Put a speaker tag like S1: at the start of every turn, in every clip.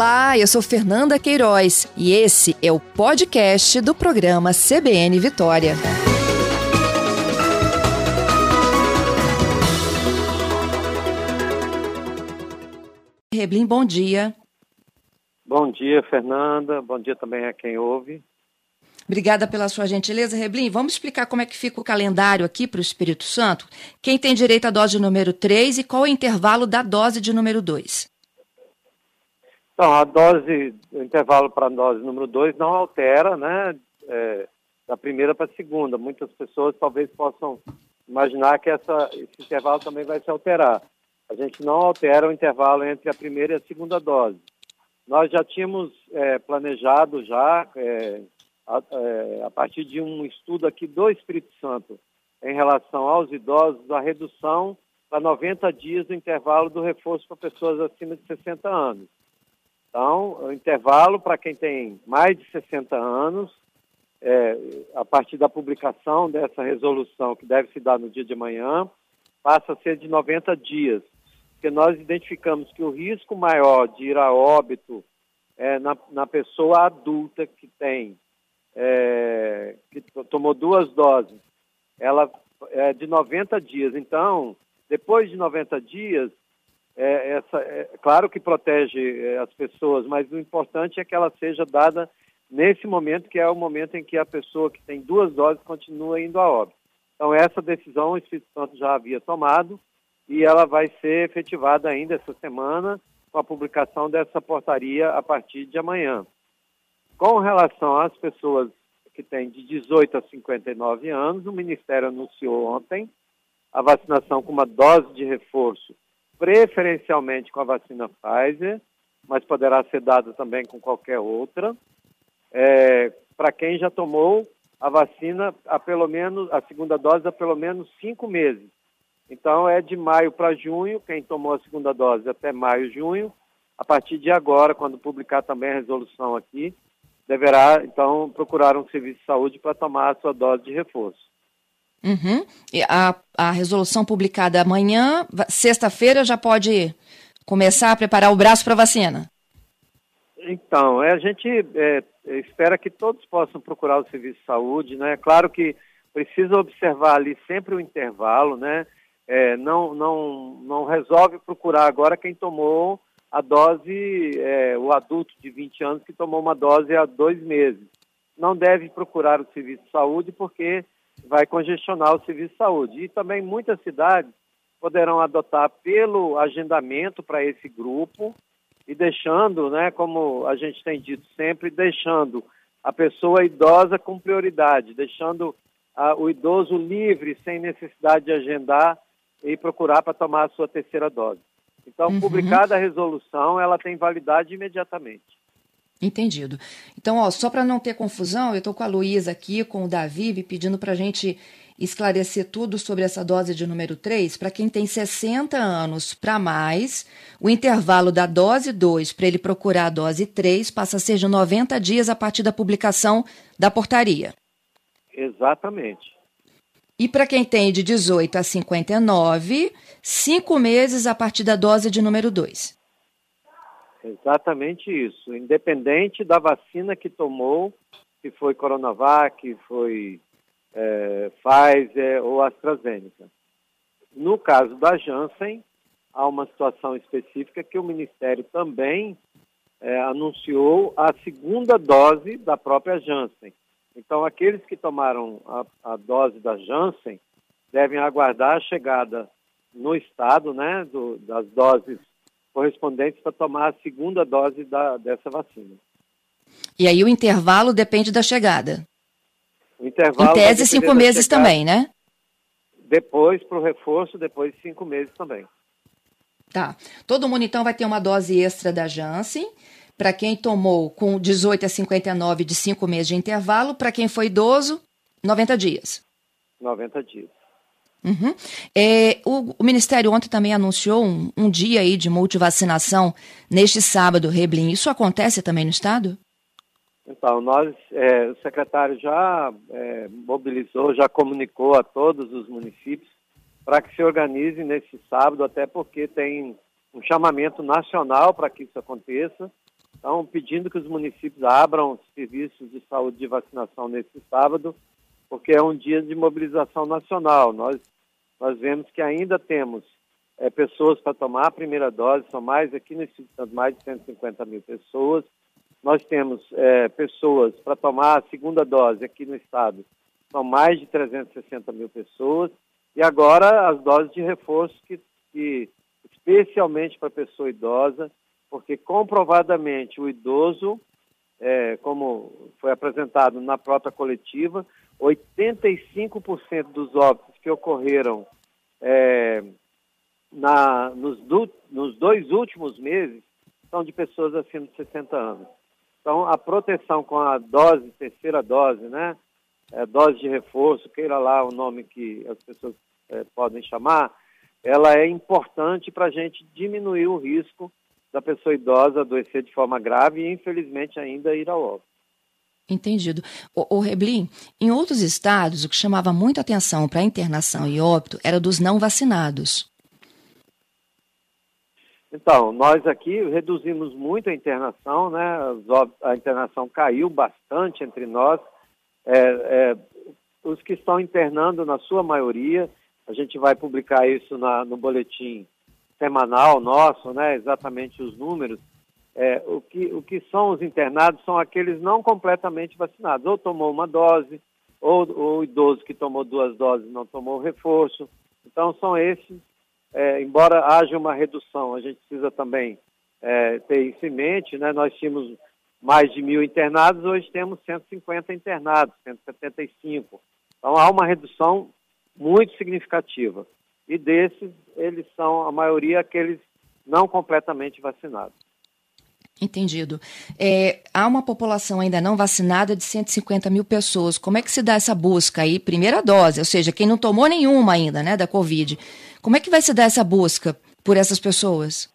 S1: Olá, eu sou Fernanda Queiroz e esse é o podcast do programa CBN Vitória. Reblin, bom dia.
S2: Bom dia, Fernanda. Bom dia também a quem ouve.
S1: Obrigada pela sua gentileza, Reblin. Vamos explicar como é que fica o calendário aqui para o Espírito Santo? Quem tem direito à dose número 3 e qual é o intervalo da dose de número 2?
S2: Então, a dose, o intervalo para a dose número 2 não altera, né, é, da primeira para a segunda. Muitas pessoas talvez possam imaginar que essa, esse intervalo também vai se alterar. A gente não altera o intervalo entre a primeira e a segunda dose. Nós já tínhamos é, planejado já, é, a, é, a partir de um estudo aqui do Espírito Santo em relação aos idosos, a redução para 90 dias do intervalo do reforço para pessoas acima de 60 anos. Então, o intervalo para quem tem mais de 60 anos, é, a partir da publicação dessa resolução, que deve se dar no dia de amanhã, passa a ser de 90 dias, porque nós identificamos que o risco maior de ir a óbito é na, na pessoa adulta que tem é, que tomou duas doses, ela é de 90 dias. Então, depois de 90 dias, é, essa, é, claro que protege é, as pessoas, mas o importante é que ela seja dada nesse momento, que é o momento em que a pessoa que tem duas doses continua indo a óbito. Então, essa decisão o Espírito Santo já havia tomado e ela vai ser efetivada ainda essa semana com a publicação dessa portaria a partir de amanhã. Com relação às pessoas que têm de 18 a 59 anos, o Ministério anunciou ontem a vacinação com uma dose de reforço, preferencialmente com a vacina Pfizer, mas poderá ser dada também com qualquer outra, é, para quem já tomou a vacina há pelo menos, a segunda dose há pelo menos cinco meses. Então é de maio para junho, quem tomou a segunda dose até maio, junho, a partir de agora, quando publicar também a resolução aqui, deverá, então, procurar um serviço de saúde para tomar a sua dose de reforço.
S1: Uhum. A, a resolução publicada amanhã, sexta-feira, já pode começar a preparar o braço para a vacina?
S2: Então, é, a gente é, espera que todos possam procurar o serviço de saúde, né? Claro que precisa observar ali sempre o intervalo, né? É, não, não, não resolve procurar agora quem tomou a dose, é, o adulto de 20 anos que tomou uma dose há dois meses. Não deve procurar o serviço de saúde porque vai congestionar o serviço de saúde. E também muitas cidades poderão adotar pelo agendamento para esse grupo e deixando, né, como a gente tem dito sempre, deixando a pessoa idosa com prioridade, deixando a, o idoso livre, sem necessidade de agendar e procurar para tomar a sua terceira dose. Então, uhum. publicada a resolução, ela tem validade imediatamente.
S1: Entendido. Então, ó, só para não ter confusão, eu estou com a Luísa aqui, com o Davi, pedindo para a gente esclarecer tudo sobre essa dose de número 3. Para quem tem 60 anos para mais, o intervalo da dose 2 para ele procurar a dose 3 passa a ser de 90 dias a partir da publicação da portaria.
S2: Exatamente.
S1: E para quem tem de 18 a 59, cinco meses a partir da dose de número 2.
S2: Exatamente isso. Independente da vacina que tomou, se foi Coronavac, foi é, Pfizer ou AstraZeneca. No caso da Janssen, há uma situação específica que o Ministério também é, anunciou a segunda dose da própria Janssen. Então, aqueles que tomaram a, a dose da Janssen devem aguardar a chegada no estado né, do, das doses correspondentes para tomar a segunda dose da, dessa vacina.
S1: E aí o intervalo depende da chegada?
S2: O intervalo
S1: em tese, cinco meses chegada, também, né?
S2: Depois, para o reforço, depois cinco meses também.
S1: Tá. Todo mundo, então, vai ter uma dose extra da Janssen para quem tomou com 18 a 59 de 5 meses de intervalo, para quem foi idoso, 90 dias.
S2: 90 dias.
S1: Uhum. É, o, o, Ministério ontem também anunciou um, um, dia aí de multivacinação neste sábado, Reblin. Isso acontece também no Estado?
S2: Então, nós, é, o secretário já é, mobilizou, já comunicou a todos os municípios para que se organizem nesse sábado, até porque tem um chamamento nacional para que isso aconteça. Então, pedindo que os municípios abram serviços de saúde de vacinação nesse sábado, porque é um dia de mobilização nacional. Nós, nós vemos que ainda temos é, pessoas para tomar a primeira dose, são mais aqui no Espírito mais de 150 mil pessoas. Nós temos é, pessoas para tomar a segunda dose aqui no estado, são mais de 360 mil pessoas. E agora as doses de reforço, que, que especialmente para pessoa idosa, porque comprovadamente o idoso, é, como foi apresentado na própria coletiva, 85% dos óbitos que ocorreram é, na, nos, do, nos dois últimos meses são de pessoas acima de 60 anos. Então, a proteção com a dose, terceira dose, né? É, dose de reforço, queira lá o nome que as pessoas é, podem chamar, ela é importante para a gente diminuir o risco da pessoa idosa adoecer de forma grave e, infelizmente, ainda ir ao óbito.
S1: Entendido. O, o Reblin, em outros estados, o que chamava muita atenção para internação e óbito era dos não vacinados.
S2: Então, nós aqui reduzimos muito a internação, né? A internação caiu bastante entre nós. É, é, os que estão internando, na sua maioria, a gente vai publicar isso na, no boletim semanal nosso, né? Exatamente os números. É, o, que, o que são os internados são aqueles não completamente vacinados, ou tomou uma dose, ou o idoso que tomou duas doses não tomou reforço. Então, são esses é, embora haja uma redução, a gente precisa também é, ter isso em mente, né? Nós tínhamos mais de mil internados, hoje temos 150 internados, 175. Então há uma redução muito significativa. E desses, eles são, a maioria, aqueles não completamente vacinados.
S1: Entendido. É, há uma população ainda não vacinada de 150 mil pessoas. Como é que se dá essa busca aí? Primeira dose, ou seja, quem não tomou nenhuma ainda, né, da Covid. Como é que vai se dar essa busca por essas pessoas?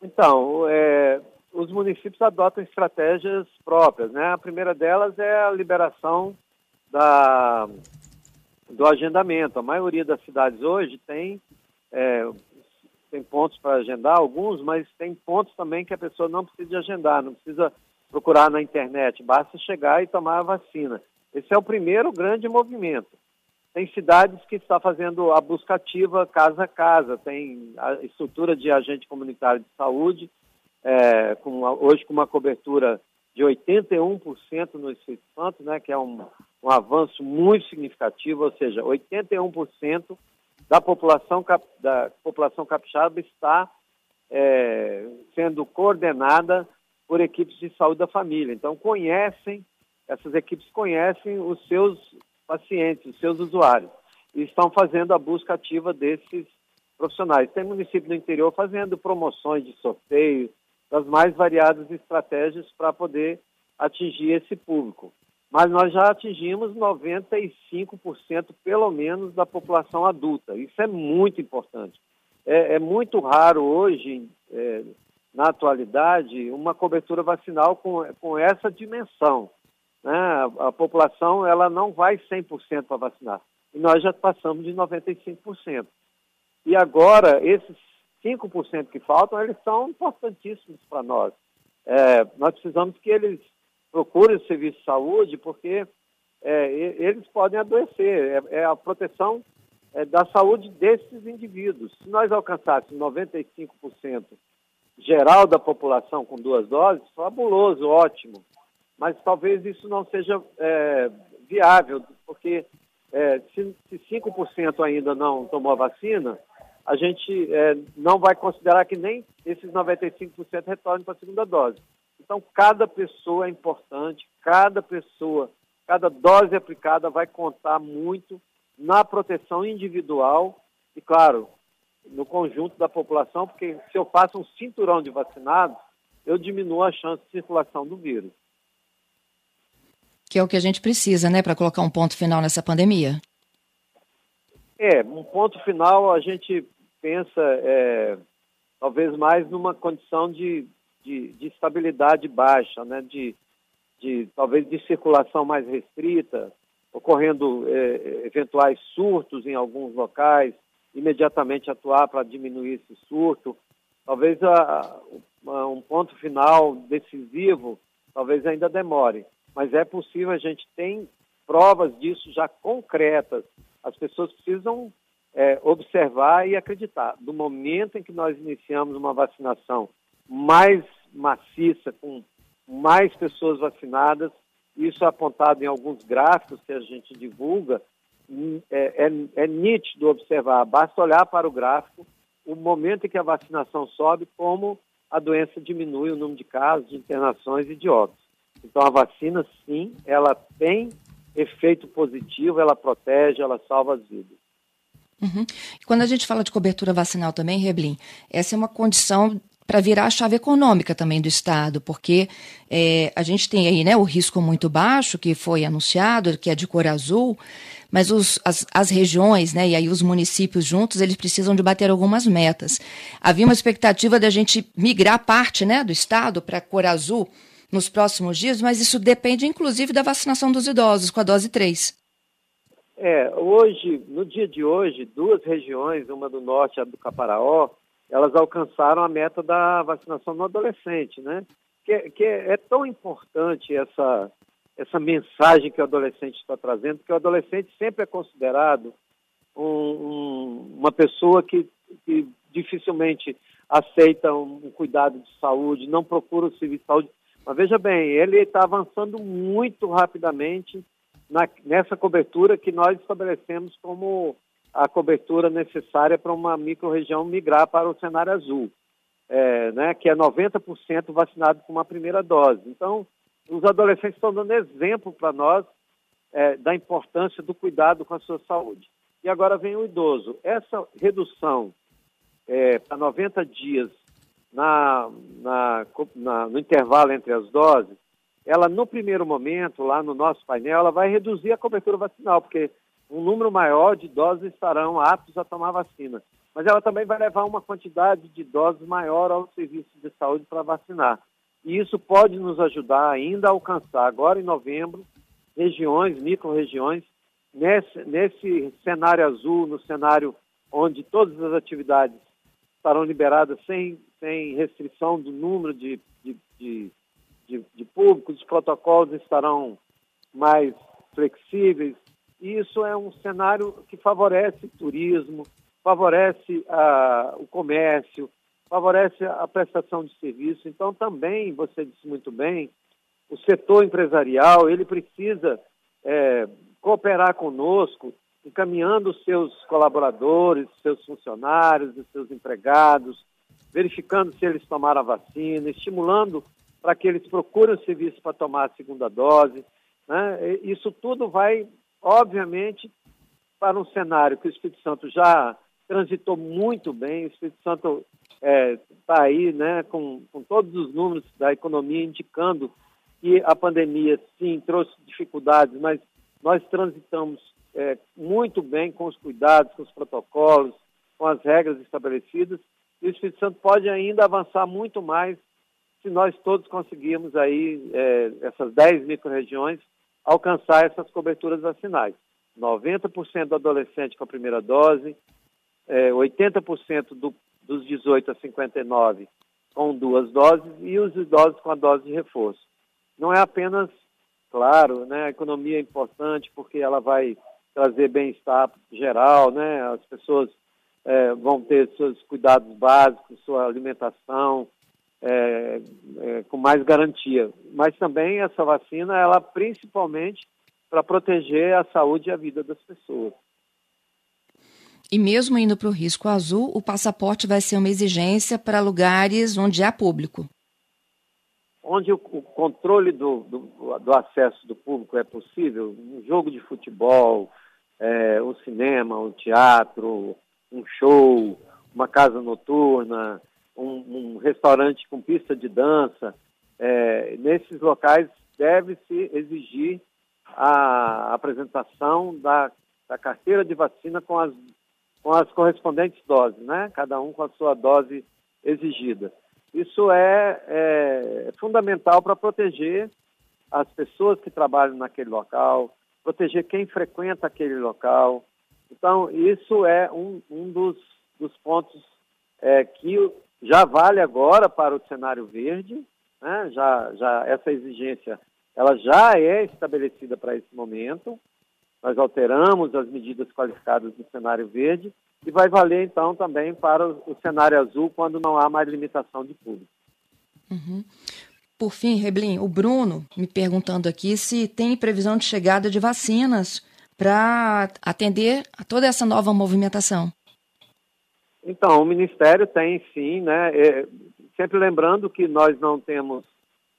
S2: Então, é, os municípios adotam estratégias próprias, né? A primeira delas é a liberação da, do agendamento. A maioria das cidades hoje tem é, tem pontos para agendar, alguns, mas tem pontos também que a pessoa não precisa agendar, não precisa procurar na internet, basta chegar e tomar a vacina. Esse é o primeiro grande movimento. Tem cidades que está fazendo a busca ativa casa a casa, tem a estrutura de agente comunitário de saúde, é, com uma, hoje com uma cobertura de 81% no Espírito Santo, né, que é um, um avanço muito significativo, ou seja, 81% da população, da população capixaba está é, sendo coordenada por equipes de saúde da família. Então, conhecem, essas equipes conhecem os seus pacientes, os seus usuários, e estão fazendo a busca ativa desses profissionais. Tem município do interior fazendo promoções de sorteio, das mais variadas estratégias para poder atingir esse público mas nós já atingimos 95% pelo menos da população adulta. Isso é muito importante. É, é muito raro hoje, é, na atualidade, uma cobertura vacinal com, com essa dimensão. Né? A, a população ela não vai 100% para vacinar. E nós já passamos de 95%. E agora, esses 5% que faltam, eles são importantíssimos para nós. É, nós precisamos que eles procure o serviço de saúde, porque é, eles podem adoecer. É, é a proteção é, da saúde desses indivíduos. Se nós alcançássemos 95% geral da população com duas doses, fabuloso, ótimo. Mas talvez isso não seja é, viável, porque é, se, se 5% ainda não tomou a vacina, a gente é, não vai considerar que nem esses 95% retornem para a segunda dose. Então, cada pessoa é importante, cada pessoa, cada dose aplicada vai contar muito na proteção individual e, claro, no conjunto da população, porque se eu faço um cinturão de vacinados, eu diminuo a chance de circulação do vírus.
S1: Que é o que a gente precisa, né, para colocar um ponto final nessa pandemia.
S2: É, um ponto final a gente pensa é, talvez mais numa condição de de, de estabilidade baixa, né, de, de talvez de circulação mais restrita, ocorrendo é, eventuais surtos em alguns locais, imediatamente atuar para diminuir esse surto. Talvez a, um ponto final decisivo, talvez ainda demore. Mas é possível, a gente tem provas disso já concretas. As pessoas precisam é, observar e acreditar. Do momento em que nós iniciamos uma vacinação mais maciça, com mais pessoas vacinadas, isso é apontado em alguns gráficos que a gente divulga, hum, é, é, é nítido observar, basta olhar para o gráfico, o momento em que a vacinação sobe, como a doença diminui o número de casos, de internações e de óbitos. Então a vacina, sim, ela tem efeito positivo, ela protege, ela salva as vidas.
S1: Uhum. Quando a gente fala de cobertura vacinal também, Reblin, essa é uma condição para virar a chave econômica também do Estado, porque é, a gente tem aí né, o risco muito baixo, que foi anunciado, que é de cor azul, mas os, as, as regiões né, e aí os municípios juntos, eles precisam de bater algumas metas. Havia uma expectativa da gente migrar parte né, do Estado para cor azul nos próximos dias, mas isso depende inclusive da vacinação dos idosos com a dose 3.
S2: É, hoje, no dia de hoje, duas regiões, uma do norte e a do Caparaó, elas alcançaram a meta da vacinação no adolescente, né? Que, que é, tão importante essa, essa mensagem que o adolescente está trazendo, porque o adolescente sempre é considerado um, um, uma pessoa que, que, dificilmente aceita um, cuidado de saúde, não procura o serviço de saúde. Mas veja bem, ele está avançando muito rapidamente na, nessa cobertura que nós estabelecemos como a cobertura necessária para uma microrregião migrar para o cenário azul, é, né, que é 90% vacinado com uma primeira dose. Então, os adolescentes estão dando exemplo para nós é, da importância do cuidado com a sua saúde. E agora vem o idoso. Essa redução é, para 90 dias na, na, na, no intervalo entre as doses, ela no primeiro momento, lá no nosso painel, ela vai reduzir a cobertura vacinal, porque um número maior de idosos estarão aptos a tomar vacina. Mas ela também vai levar uma quantidade de idosos maior ao serviço de saúde para vacinar. E isso pode nos ajudar ainda a alcançar, agora em novembro, regiões, micro-regiões, nesse, nesse cenário azul, no cenário onde todas as atividades estarão liberadas sem, sem restrição do número de, de, de, de, de públicos, os protocolos estarão mais flexíveis, isso é um cenário que favorece o turismo, favorece a, o comércio, favorece a prestação de serviço. Então, também, você disse muito bem, o setor empresarial, ele precisa é, cooperar conosco, encaminhando seus colaboradores, seus funcionários, os seus empregados, verificando se eles tomaram a vacina, estimulando para que eles procurem o serviço para tomar a segunda dose. Né? Isso tudo vai obviamente, para um cenário que o Espírito Santo já transitou muito bem, o Espírito Santo está é, tá aí né, com, com todos os números da economia indicando que a pandemia, sim, trouxe dificuldades, mas nós transitamos é, muito bem com os cuidados, com os protocolos, com as regras estabelecidas, e o Espírito Santo pode ainda avançar muito mais se nós todos conseguirmos aí é, essas 10 micro-regiões alcançar essas coberturas vacinais. 90% do adolescente com a primeira dose, é, 80% do, dos 18 a 59 com duas doses e os idosos com a dose de reforço. Não é apenas, claro, né, a economia é importante porque ela vai trazer bem-estar geral, né, as pessoas é, vão ter seus cuidados básicos, sua alimentação, é, é, com mais garantia. Mas também essa vacina, ela principalmente para proteger a saúde e a vida das pessoas.
S1: E mesmo indo para o risco azul, o passaporte vai ser uma exigência para lugares onde há público.
S2: Onde o, controle do, do, do, acesso do público é possível, um jogo de futebol, é, um cinema, um teatro, um show, uma casa noturna, um, um restaurante com pista de dança, é, nesses locais deve-se exigir a apresentação da, da, carteira de vacina com as, com as correspondentes doses, né? Cada um com a sua dose exigida. Isso é, é fundamental para proteger as pessoas que trabalham naquele local, proteger quem frequenta aquele local. Então, isso é um, um dos, dos pontos é, que já vale agora para o cenário verde, né? já, já essa exigência ela já é estabelecida para esse momento. Nós alteramos as medidas qualificadas do cenário verde e vai valer então também para o, cenário azul quando não há mais limitação de público.
S1: Uhum. Por fim, Reblin, o Bruno me perguntando aqui se tem previsão de chegada de vacinas para atender a toda essa nova movimentação.
S2: Então, o Ministério tem sim, né? É, sempre lembrando que nós não temos,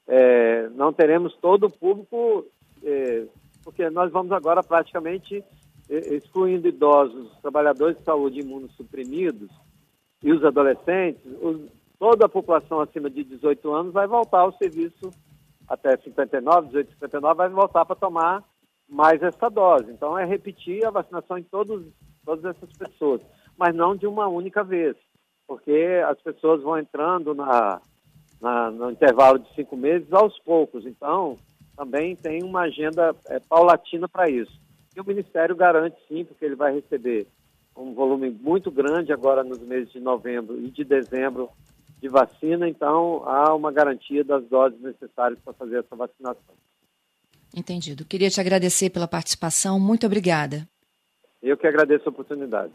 S2: é, não teremos todo o público, é, porque nós vamos agora praticamente é, excluindo idosos, trabalhadores de saúde imunossuprimidos e os adolescentes, os, toda a população acima de 18 anos vai voltar ao serviço até 59, 18, 59, vai voltar para tomar mais essa dose. Então, é repetir a vacinação em todos, todas essas pessoas, mas não de uma única vez, porque as pessoas vão entrando na, na no intervalo de cinco meses aos poucos. Então, também tem uma agenda é, paulatina para isso. E o Ministério garante sim, porque ele vai receber um volume muito grande agora nos meses de novembro e de dezembro de vacina, então há uma garantia das doses necessárias para fazer essa vacinação.
S1: Entendido. Queria te agradecer pela participação. Muito obrigada.
S2: Eu que agradeço a oportunidade.